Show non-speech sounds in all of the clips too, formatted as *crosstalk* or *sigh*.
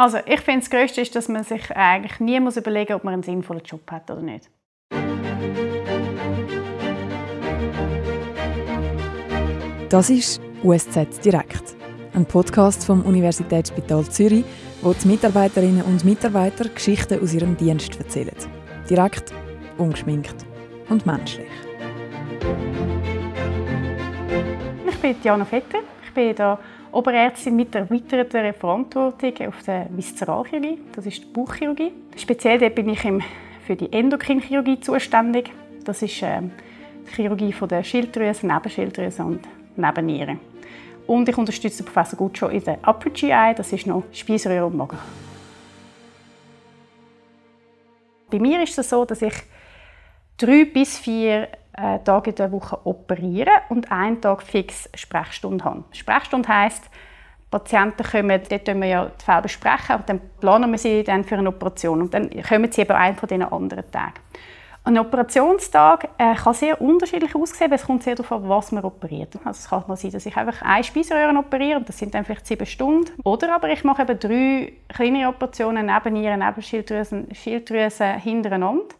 Also ich finde, das Größte ist, dass man sich eigentlich nie muss überlegen muss, ob man einen sinnvollen Job hat oder nicht. Das ist USZ Direkt, ein Podcast vom Universitätsspital Zürich, wo die Mitarbeiterinnen und Mitarbeiter Geschichten aus ihrem Dienst erzählen. Direkt, ungeschminkt und menschlich. Ich bin Diana Vetter. Ich bin da Oberärztin mit erweiterter Verantwortung auf der Viszeralchirurgie, das ist die Bauchchirurgie. Speziell dort bin ich für die Endokrinchirurgie zuständig. Das ist äh, die Chirurgie der Schilddrüse, Nebenschilddrüse und Nebennieren. Und ich unterstütze Professor Guccio in der Upper GI, das ist noch Speiseröhre und Magen. Bei mir ist es so, dass ich drei bis vier äh, Tage in der Woche operieren und einen Tag fix Sprechstunde haben. Sprechstunde heisst, Patienten kommen, dort können wir ja die Fälle besprechen, aber dann planen wir sie dann für eine Operation und dann kommen sie eben einen von diesen anderen Tagen. Ein Operationstag äh, kann sehr unterschiedlich aussehen, weil es kommt sehr darauf an, was man operiert. Also es kann mal sein, dass ich einfach eine Speiseröhre operiere, und das sind dann vielleicht sieben Stunden. Oder aber ich mache eben drei kleinere Operationen neben Nieren, neben Schilddrüsen, Schilddrüsen hintereinander.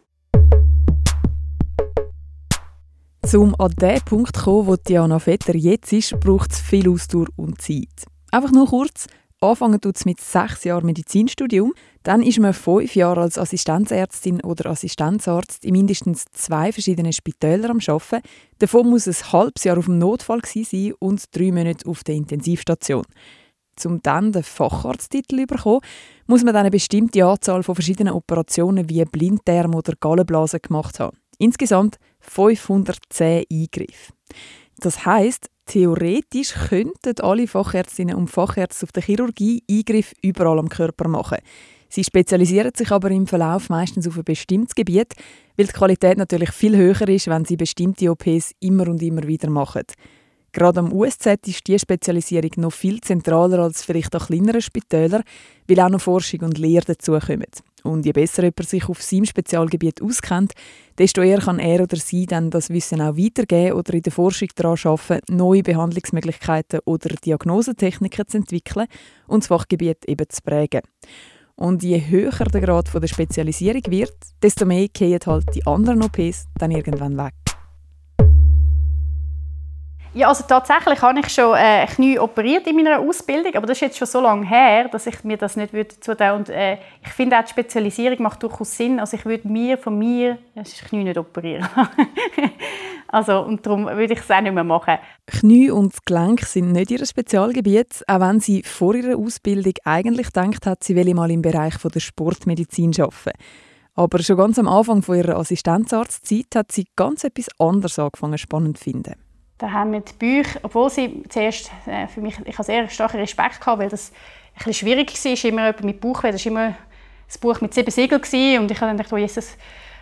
Um an den Punkt zu kommen, wo Diana Vetter jetzt ist, braucht es viel Ausdauer und Zeit. Einfach nur kurz, anfangen tut es mit sechs Jahren Medizinstudium, dann ist man fünf Jahre als Assistenzärztin oder Assistenzarzt in mindestens zwei verschiedenen Spitälern am Arbeiten. Davon muss ein halbes Jahr auf dem Notfall sein und drei Monate auf der Intensivstation. Um dann den Facharzttitel zu bekommen, muss man dann eine bestimmte Anzahl von verschiedenen Operationen wie Blinddarm oder Gallenblase gemacht haben. Insgesamt 510 Eingriffe. Das heißt, theoretisch könnten alle Fachärztinnen und Fachärzte auf der Chirurgie Eingriffe überall am Körper machen. Sie spezialisieren sich aber im Verlauf meistens auf ein bestimmtes Gebiet, weil die Qualität natürlich viel höher ist, wenn sie bestimmte OPs immer und immer wieder machen. Gerade am USZ ist diese Spezialisierung noch viel zentraler als vielleicht an kleineren Spitälern, weil auch noch Forschung und Lehre dazukommen. Und je besser jemand sich auf seinem Spezialgebiet auskennt, desto eher kann er oder sie dann das Wissen auch weitergeben oder in der Forschung daran arbeiten, neue Behandlungsmöglichkeiten oder Diagnosetechniken zu entwickeln und das Fachgebiet eben zu prägen. Und je höher der Grad der Spezialisierung wird, desto mehr gehen halt die anderen OPs dann irgendwann weg. Ja, also tatsächlich habe ich schon äh, Knie operiert in meiner Ausbildung, aber das ist jetzt schon so lange her, dass ich mir das nicht würde zutun. Und äh, ich finde auch die Spezialisierung macht durchaus Sinn. Also ich würde mir von mir das Knie nicht operieren. *laughs* also und darum würde ich es auch nicht mehr machen. Knie und Gelenk sind nicht ihr Spezialgebiet, auch wenn sie vor ihrer Ausbildung eigentlich gedacht hat, sie will mal im Bereich von der Sportmedizin arbeiten. Aber schon ganz am Anfang von ihrer Assistenzarztzeit hat sie ganz etwas anderes angefangen spannend zu finden. Da haben wir die Bücher, obwohl sie zuerst äh, für mich, ich habe sehr starken Respekt gehabt, weil das ein bisschen schwierig war, ist immer jemand mit Buchweh, das war immer das Buch mit sieben Siegeln und ich habe dann gedacht, oh Jesus,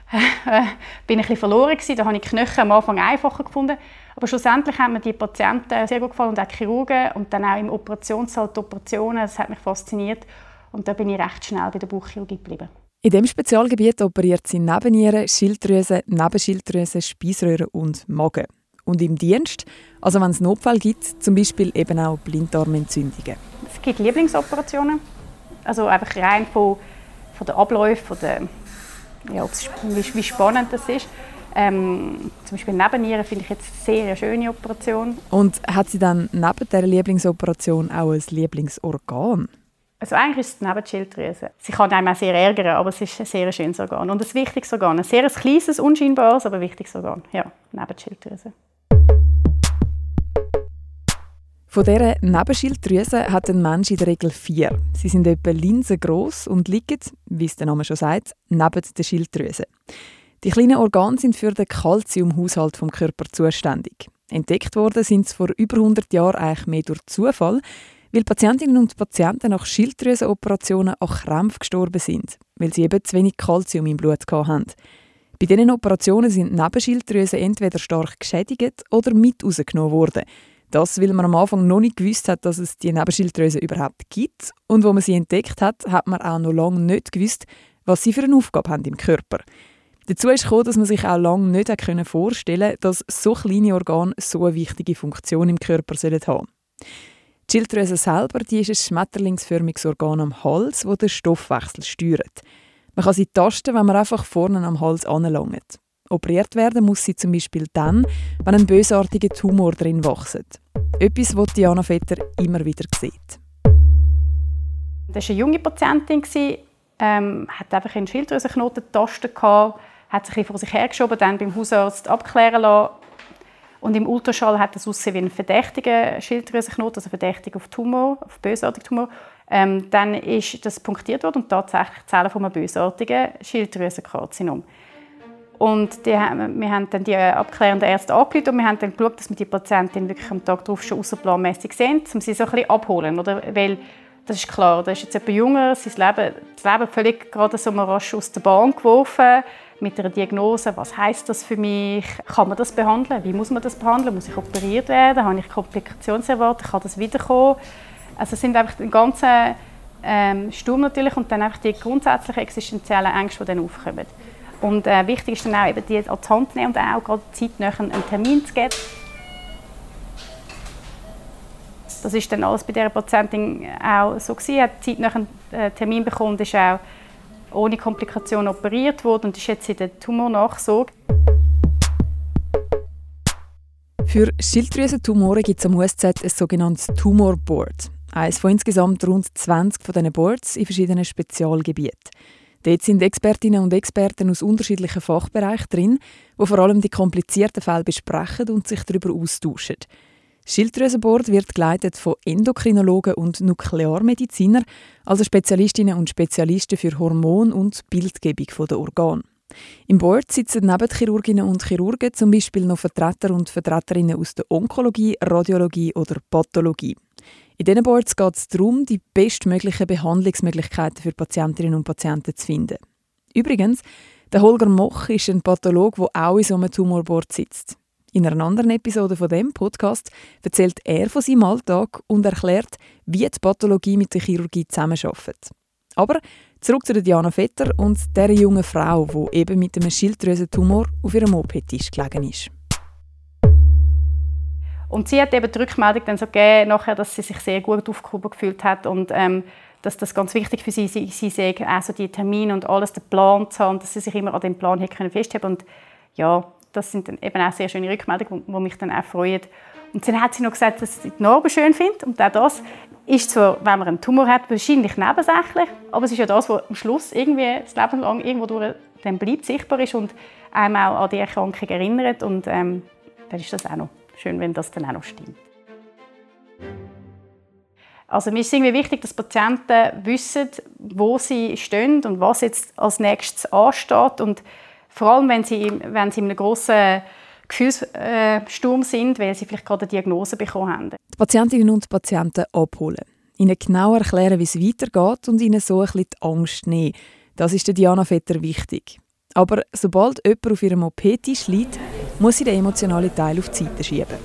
*laughs* äh, bin ein bisschen verloren gewesen. Da habe ich die Knöchel am Anfang einfacher gefunden. Aber schlussendlich haben mir die Patienten sehr gut gefallen und auch die Chirurgen und dann auch im Operationssaal die Operationen, das hat mich fasziniert und da bin ich recht schnell bei der Bauchchirurgie geblieben. In diesem Spezialgebiet operiert sie Nebennieren, Schilddrüse, Nebenschilddrüse, Speiseröhre und Magen und im Dienst, also wenn es Notfall gibt, zum Beispiel eben auch Blinddarmentzündungen. Es gibt Lieblingsoperationen, also einfach rein von, von den Abläufen, von der, ja, wie, wie spannend das ist. Ähm, zum Beispiel Nebennieren finde ich jetzt eine sehr schöne Operation. Und hat sie dann neben der Lieblingsoperation auch ein Lieblingsorgan? Also eigentlich ist es die Nebenschilddrüse. Sie kann einem auch sehr ärgern, aber es ist ein sehr schönes Organ und ein wichtiges Organ. Ein sehr kleines, unscheinbares, aber wichtiges Organ. Ja, Nebenschilddrüse. Von dieser Nebenschilddrüse hat ein Mensch in der Regel vier. Sie sind etwa linsengroß und liegen, wie es der Name schon sagt, neben der Schilddrüse. Die kleinen Organe sind für den Kalziumhaushalt vom Körper zuständig. Entdeckt worden sind sie vor über 100 Jahren eigentlich mehr durch Zufall, weil Patientinnen und Patienten nach Schilddrüsenoperationen an Krämpfen gestorben sind, weil sie eben zu wenig Kalzium im Blut hatten. Bei diesen Operationen sind Nebenschilddrüsen entweder stark geschädigt oder mit rausgenommen worden. Das, weil man am Anfang noch nicht gewusst hat, dass es die Nebenschilddrüse überhaupt gibt. Und wo man sie entdeckt hat, hat man auch noch lange nicht gewusst, was sie für eine Aufgabe haben im Körper. Dazu ist gekommen, dass man sich auch lange nicht vorstellen konnte, dass so kleine Organe so eine wichtige Funktion im Körper haben sollen. Die Schilddrüse selber die ist ein schmetterlingsförmiges Organ am Hals, das den Stoffwechsel steuert. Man kann sie tasten, wenn man einfach vorne am Hals anlangt. Operiert werden muss sie zum Beispiel dann, wenn ein bösartiger Tumor drin wächst. Etwas, was Diana Vetter immer wieder sieht. Das war eine junge Patientin, ähm, hat einfach einen Schilddrüsenknoten getastet, hat sich vor sich hergeschoben, dann beim Hausarzt abklären lassen. Und im Ultraschall hat es aussehen wie ein verdächtiger Schilddrüsenknoten, also verdächtig auf Tumor, auf bösartigen Tumor. Ähm, dann ist das punktiert worden und tatsächlich Zellen von einem bösartigen Schilddrüsenkarzinom. Und die, wir haben dann die abklärenden Ärzte angerufen und wir haben dann geschaut, dass wir die Patientin wirklich am Tag darauf schon außerplanmäßig sehen, um sie so ein bisschen abholen. Oder? Weil das ist klar, da ist jetzt jemand jünger, sein Leben, das Leben völlig gerade so mal rasch aus der Bahn geworfen, mit einer Diagnose, was heißt das für mich, kann man das behandeln, wie muss man das behandeln, muss ich operiert werden, habe ich Komplikationserwartung, kann das wiederkommen. Also es sind einfach den ganzen ähm, Sturm natürlich und dann einfach die grundsätzlichen existenziellen Ängste, die dann aufkommen. Und äh, wichtig ist dann auch, eben die an die Hand zu nehmen und auch gerade zeitnah einen Termin zu geben. Das ist dann alles bei dieser Patientin auch so gewesen. hat zeitnah einen äh, Termin bekommen, ist auch ohne Komplikationen operiert worden und ist jetzt in der Tumornachsorge. Für Schilddrüsentumore gibt es am USZ ein sogenanntes Tumor Board. Eines von insgesamt rund 20 von diesen Boards in verschiedenen Spezialgebieten. Dort sind Expertinnen und Experten aus unterschiedlichen Fachbereichen drin, die vor allem die komplizierten Fälle besprechen und sich darüber austauschen. Das Schilddrüsenboard wird geleitet von Endokrinologen und Nuklearmedizinern, also Spezialistinnen und Spezialisten für Hormon- und Bildgebung der Organe. Im Board sitzen neben Chirurginnen und Chirurgen zum Beispiel noch Vertreter und Vertreterinnen aus der Onkologie, Radiologie oder Pathologie. In diesen Boards geht es darum, die bestmöglichen Behandlungsmöglichkeiten für Patientinnen und Patienten zu finden. Übrigens, der Holger Moch ist ein Pathologe, der auch in so einem Tumorboard sitzt. In einer anderen Episode von dem Podcast erzählt er von seinem Alltag und erklärt, wie die Pathologie mit der Chirurgie zusammenarbeitet. Aber zurück zu Diana Vetter und der jungen Frau, die eben mit einem Schilddrüsentumor auf ihrem OP-Tisch gelegen ist. Und sie hat eben die Rückmeldung dann so gegeben, nachher, dass sie sich sehr gut aufgehoben gefühlt hat und ähm, dass das ganz wichtig für sie, sie, sie sei, also die Termine und alles, den Plan zu haben, dass sie sich immer an dem Plan können festhalten und ja, das sind dann eben auch sehr schöne Rückmeldungen, die mich dann auch freuen. Und dann hat sie noch gesagt, dass sie die Narben schön findet und auch das ist zwar, wenn man einen Tumor hat, wahrscheinlich nebensächlich, aber es ist ja das, was am Schluss irgendwie das Leben lang irgendwo durch dann bleibt, sichtbar ist und einem auch an die Erkrankung erinnert und ähm, dann ist das auch noch schön, wenn das dann auch noch stimmt. Also mir ist es wichtig, dass Patienten wissen, wo sie stehen und was jetzt als nächstes ansteht und vor allem, wenn sie, wenn sie in einem grossen Gefühlssturm sind, weil sie vielleicht gerade eine Diagnose bekommen haben. Die Patientinnen und Patienten abholen, ihnen genau erklären, wie es weitergeht und ihnen so ein bisschen die Angst nehmen. Das ist der Diana Vetter wichtig. Aber sobald jemand auf ihrem OP-Tisch liegt, muss sie den emotionalen Teil auf die Seite schieben.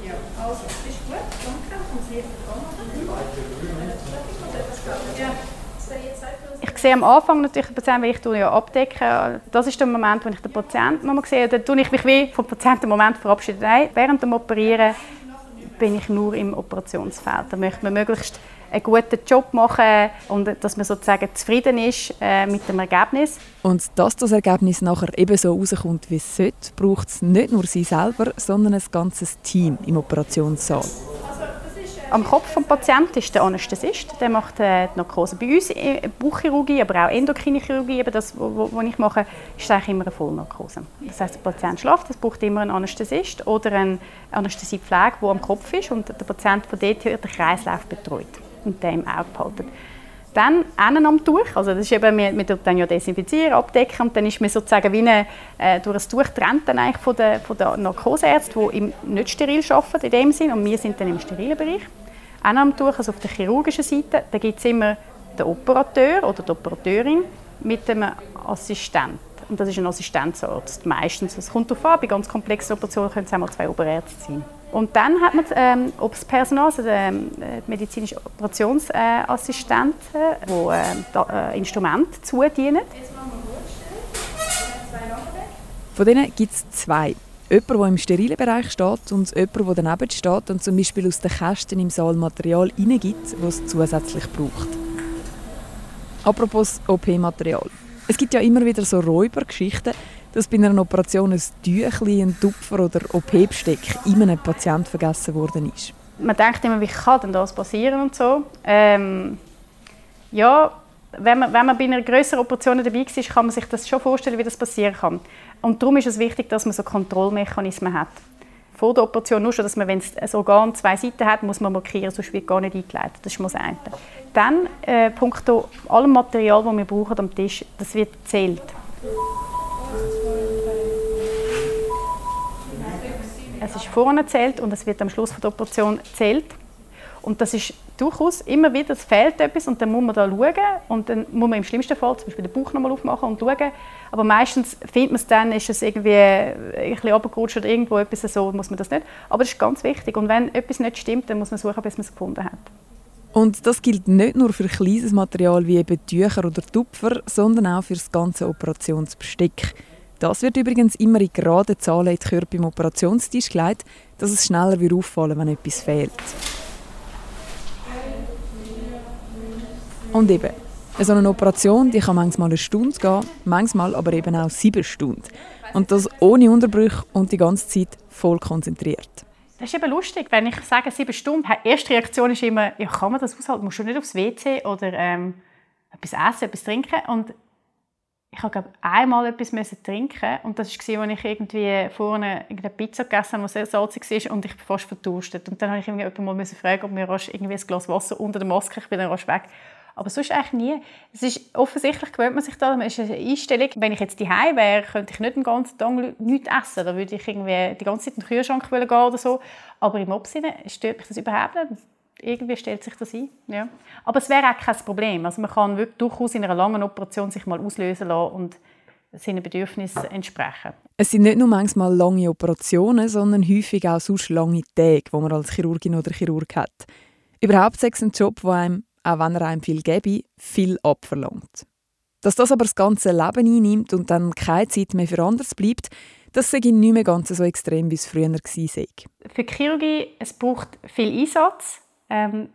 Ich sehe am Anfang natürlich den Patienten, weil ich ja abdecke. Das ist der Moment, wo ich den Patienten nochmal sehe. Dann tue ich mich wie vom Patienten Moment verabschieden. Während dem Operieren bin ich nur im Operationsfeld. Da möchte man möglichst einen guten Job machen und dass man sozusagen zufrieden ist äh, mit dem Ergebnis. Und dass das Ergebnis nachher eben so rauskommt, wie es sollte, braucht es nicht nur sie selber, sondern ein ganzes Team im Operationssaal. Am Kopf des Patienten ist der Anästhesist. Der macht äh, die Narkose. Bei uns äh, Bauchchirurgie, aber auch Endokrine Chirurgie, eben das, was ich mache, ist eigentlich immer eine Vollnarkose. Das heißt, der Patient schläft, es braucht immer einen Anästhesist oder eine Anästhesiepflege, die am Kopf ist und der Patient von dort her den Kreislauf betreut und den im Auge behalten. Dann einen am Tuch, also das ist eben, wir, wir dann ja desinfizieren, abdecken und dann ist man sozusagen wie eine, äh, durch ein Tuch trennt dann eigentlich von den, von den Narkoseärzten, die im nicht steril arbeiten in dem Sinn und wir sind dann im sterilen Bereich. Einen am Tuch, also auf der chirurgischen Seite, da gibt es immer den Operateur oder die Operateurin mit dem Assistent. Und das ist ein Assistenzarzt meistens. Es kommt darauf an, bei ganz komplexen Operationen können es auch mal zwei Oberärzte sein. Und dann hat man ähm, ob das Personal, also der äh, medizinische Operationsassistenten, äh, die äh, Instrumente zudienen. Von denen gibt es zwei. Jemand, der im sterilen Bereich steht und jemand, der daneben steht und zum Beispiel aus den Kästen im Saal Material hineingibt, das es zusätzlich braucht. Apropos OP-Material. Es gibt ja immer wieder so Räubergeschichten, dass bei einer Operation ein Tüchli, ein Tupfer oder OP-Besteck in einem Patient vergessen worden ist. Man denkt immer, wie kann denn das passieren und so. Ähm, ja, wenn man, wenn man bei einer größeren Operation dabei war, kann man sich das schon vorstellen, wie das passieren kann. Und darum ist es wichtig, dass man so Kontrollmechanismen hat. Vor der Operation nur schon, dass man, wenn das Organ zwei Seiten hat, muss man markieren, sonst wird gar nicht eingeleitet. Das ist das eine. Dann, äh, punkto allem Material, das wir brauchen am Tisch, das wird gezählt. Es ist vorne zählt und es wird am Schluss der Operation zählt. Und das ist durchaus immer wieder, es fehlt etwas und dann muss man da schauen und dann muss man im schlimmsten Fall zum Beispiel den Bauch nochmal aufmachen und schauen. Aber meistens findet man es dann, ist es irgendwie ein bisschen runtergerutscht oder irgendwo etwas so, muss man das nicht. Aber das ist ganz wichtig und wenn etwas nicht stimmt, dann muss man suchen, bis man es gefunden hat. Und das gilt nicht nur für kleines Material wie eben Tücher oder Tupfer, sondern auch für das ganze Operationsbesteck. Das wird übrigens immer in gerade Zahlen in die Körper im Operationstisch gelegt, dass es schneller auffallen wenn etwas fehlt. Und eben, so eine Operation die kann manchmal eine Stunde gehen, manchmal aber eben auch sieben Stunden. Und das ohne Unterbrüche und die ganze Zeit voll konzentriert. Das ist eben lustig, wenn ich sage sieben Stunden. Die erste Reaktion ist immer, ja, kann man das aushalten? Musst du nicht aufs WC oder ähm, etwas essen, etwas trinken? Und ich habe einmal etwas müssen trinken und das war, als ich irgendwie vorne eine Pizza gegessen habe, die sehr salzig war und ich fast verdurstet. Und dann habe ich jemanden mal fragen, ob mir irgendwie ein Glas Wasser unter der Maske, ich bin dann rasch weg. Aber sonst eigentlich nie. Es ist, offensichtlich gewöhnt man sich da. Es ist eine Einstellung. Wenn ich jetzt daheim wäre, könnte ich nicht den ganzen Tag nichts essen. Da würde ich irgendwie die ganze Zeit in den Kühlschrank gehen oder so. Aber im Obsinne stört mich das überhaupt nicht. Irgendwie stellt sich das ein. Ja. Aber es wäre auch kein Problem. Also man kann wirklich durchaus in einer langen Operation sich mal auslösen lassen und seinen Bedürfnissen entsprechen. Es sind nicht nur manchmal lange Operationen, sondern häufig auch sonst lange Tage, die man als Chirurgin oder Chirurg hat. Überhaupt ist es ein Job, der einem auch wenn er einem viel gebe, viel abverlangt. Dass das aber das ganze Leben einnimmt und dann keine Zeit mehr für anderes bleibt, das ich nicht mehr ganz so extrem, wie es früher war. Für die Chirurgie es braucht viel Einsatz. Ähm,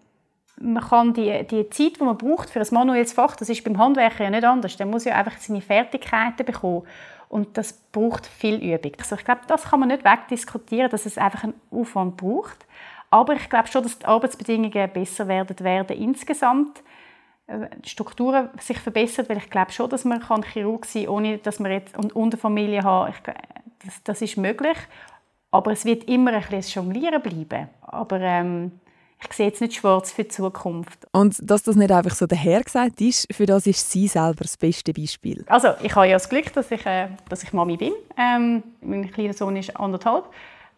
man kann die, die Zeit, die man braucht für ein manuelles Fach, das ist beim Handwerker ja nicht anders. Der muss ja einfach seine Fertigkeiten bekommen. Und das braucht viel Übung. Also ich glaube, das kann man nicht wegdiskutieren, dass es einfach einen Aufwand braucht. Aber ich glaube schon, dass die Arbeitsbedingungen besser werden, werden insgesamt. Äh, die Strukturen sich verbessern, weil ich glaube schon, dass man Chirurg sein kann, ohne dass man jetzt eine Familie hat. Ich, das, das ist möglich. Aber es wird immer ein bisschen Jonglieren bleiben. Aber ähm, ich sehe jetzt nicht schwarz für die Zukunft. Und dass das nicht einfach so dahergesagt ist, für das ist sie selber das beste Beispiel. Also ich habe ja das Glück, dass ich, äh, dass ich Mami bin. Ähm, mein kleiner Sohn ist anderthalb.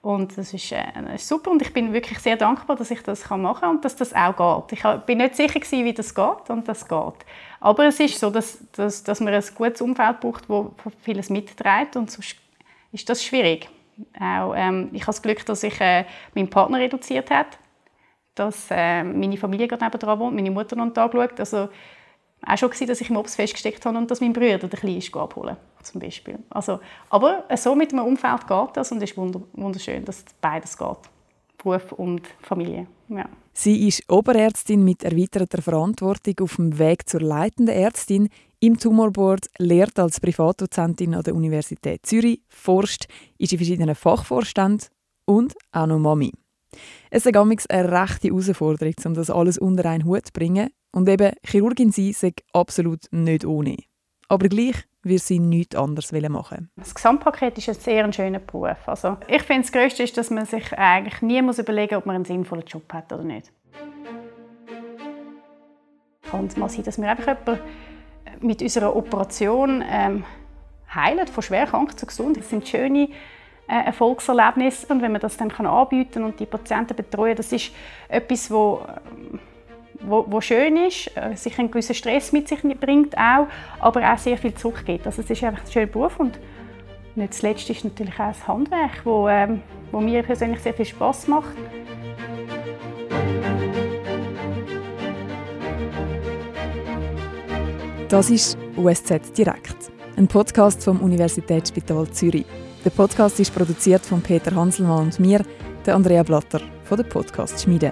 Und das ist, äh, ist, super und ich bin wirklich sehr dankbar, dass ich das machen kann und dass das auch geht. Ich bin nicht sicher gewesen, wie das geht und das geht. Aber es ist so, dass, dass, dass man ein gutes Umfeld braucht, das vieles mitträgt und sonst ist das schwierig. Auch, ähm, ich habe das Glück, dass ich äh, meinen Partner reduziert habe, dass äh, meine Familie gerade nebenan wohnt, meine Mutter noch da schaut. Also, auch schon gewesen, dass ich im Obst festgesteckt habe und dass mein Bruder den Kleinen abholen zum Beispiel. Also, aber so mit einem Umfeld geht das und es ist wunderschön, dass beides geht. Beruf und Familie. Ja. Sie ist Oberärztin mit erweiterter Verantwortung auf dem Weg zur leitenden Ärztin im Tumorboard, lehrt als Privatdozentin an der Universität Zürich, forscht, ist in verschiedenen Fachvorständen und auch noch Mami. Es ist eine rechte Herausforderung, um das alles unter einen Hut zu bringen. Und eben, Chirurgin sein sei absolut nicht ohne. Aber gleich wir sie nichts anderes machen Das Gesamtpaket ist ein sehr schöner Beruf. Also ich finde, das Größte ist, dass man sich eigentlich nie muss überlegen muss, ob man einen sinnvollen Job hat oder nicht. Kann es mal sein, dass wir einfach jemanden mit unserer Operation ähm, heilen, von schwer krank zu gesund. Das sind schöne äh, Erfolgserlebnisse und wenn man das dann anbieten und die Patienten betreuen, das ist etwas, wo ähm, wo, wo schön ist, äh, sich einen gewissen Stress mit sich bringt auch, aber auch sehr viel zurückgeht. Also es ist einfach ein schöner Beruf und nicht zuletzt ist natürlich auch das Handwerk, wo, ähm, wo mir persönlich sehr viel Spaß macht. Das ist USZ Direkt, ein Podcast vom Universitätsspital Zürich. Der Podcast ist produziert von Peter Hanselmann und mir, der Andrea Blatter von der Podcast Schmiede.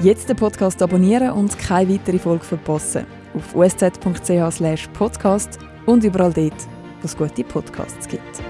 Jetzt den Podcast abonnieren und keine weitere Folge verpassen. Auf usz.ch/podcast und überall dort, wo es gute Podcasts gibt.